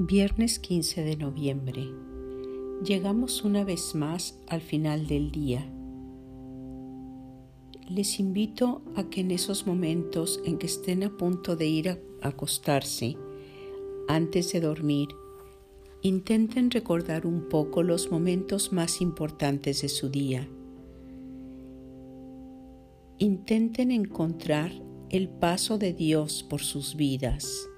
Viernes 15 de noviembre. Llegamos una vez más al final del día. Les invito a que en esos momentos en que estén a punto de ir a acostarse, antes de dormir, intenten recordar un poco los momentos más importantes de su día. Intenten encontrar el paso de Dios por sus vidas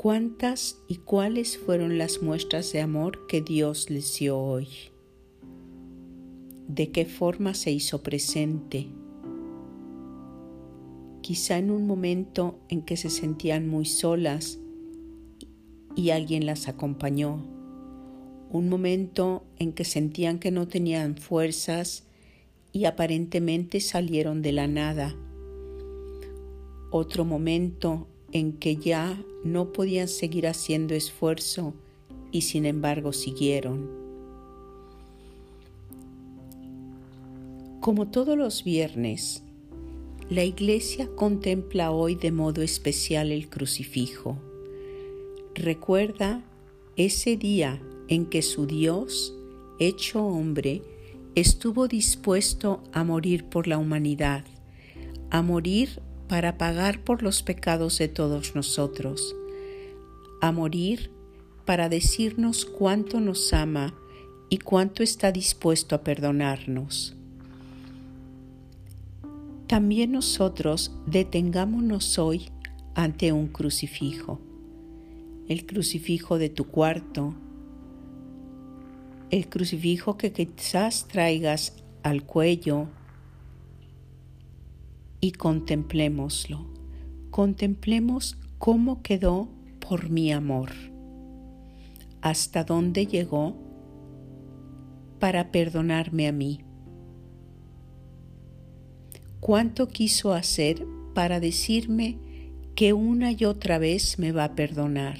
¿Cuántas y cuáles fueron las muestras de amor que Dios les dio hoy? ¿De qué forma se hizo presente? Quizá en un momento en que se sentían muy solas y alguien las acompañó. Un momento en que sentían que no tenían fuerzas y aparentemente salieron de la nada. Otro momento en que ya no podían seguir haciendo esfuerzo y sin embargo siguieron. Como todos los viernes, la iglesia contempla hoy de modo especial el crucifijo. Recuerda ese día en que su Dios, hecho hombre, estuvo dispuesto a morir por la humanidad, a morir para pagar por los pecados de todos nosotros, a morir para decirnos cuánto nos ama y cuánto está dispuesto a perdonarnos. También nosotros detengámonos hoy ante un crucifijo, el crucifijo de tu cuarto, el crucifijo que quizás traigas al cuello, y contemplémoslo. Contemplemos cómo quedó por mi amor, hasta dónde llegó para perdonarme a mí. ¿Cuánto quiso hacer para decirme que una y otra vez me va a perdonar?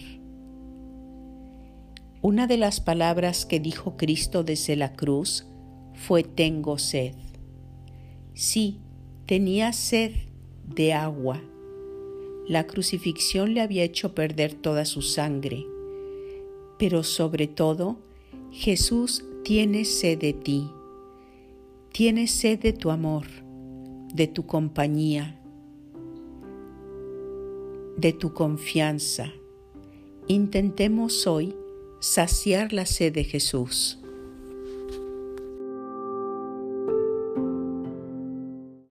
Una de las palabras que dijo Cristo desde la cruz fue tengo sed. Sí, Tenía sed de agua. La crucifixión le había hecho perder toda su sangre. Pero sobre todo, Jesús tiene sed de ti. Tiene sed de tu amor, de tu compañía, de tu confianza. Intentemos hoy saciar la sed de Jesús.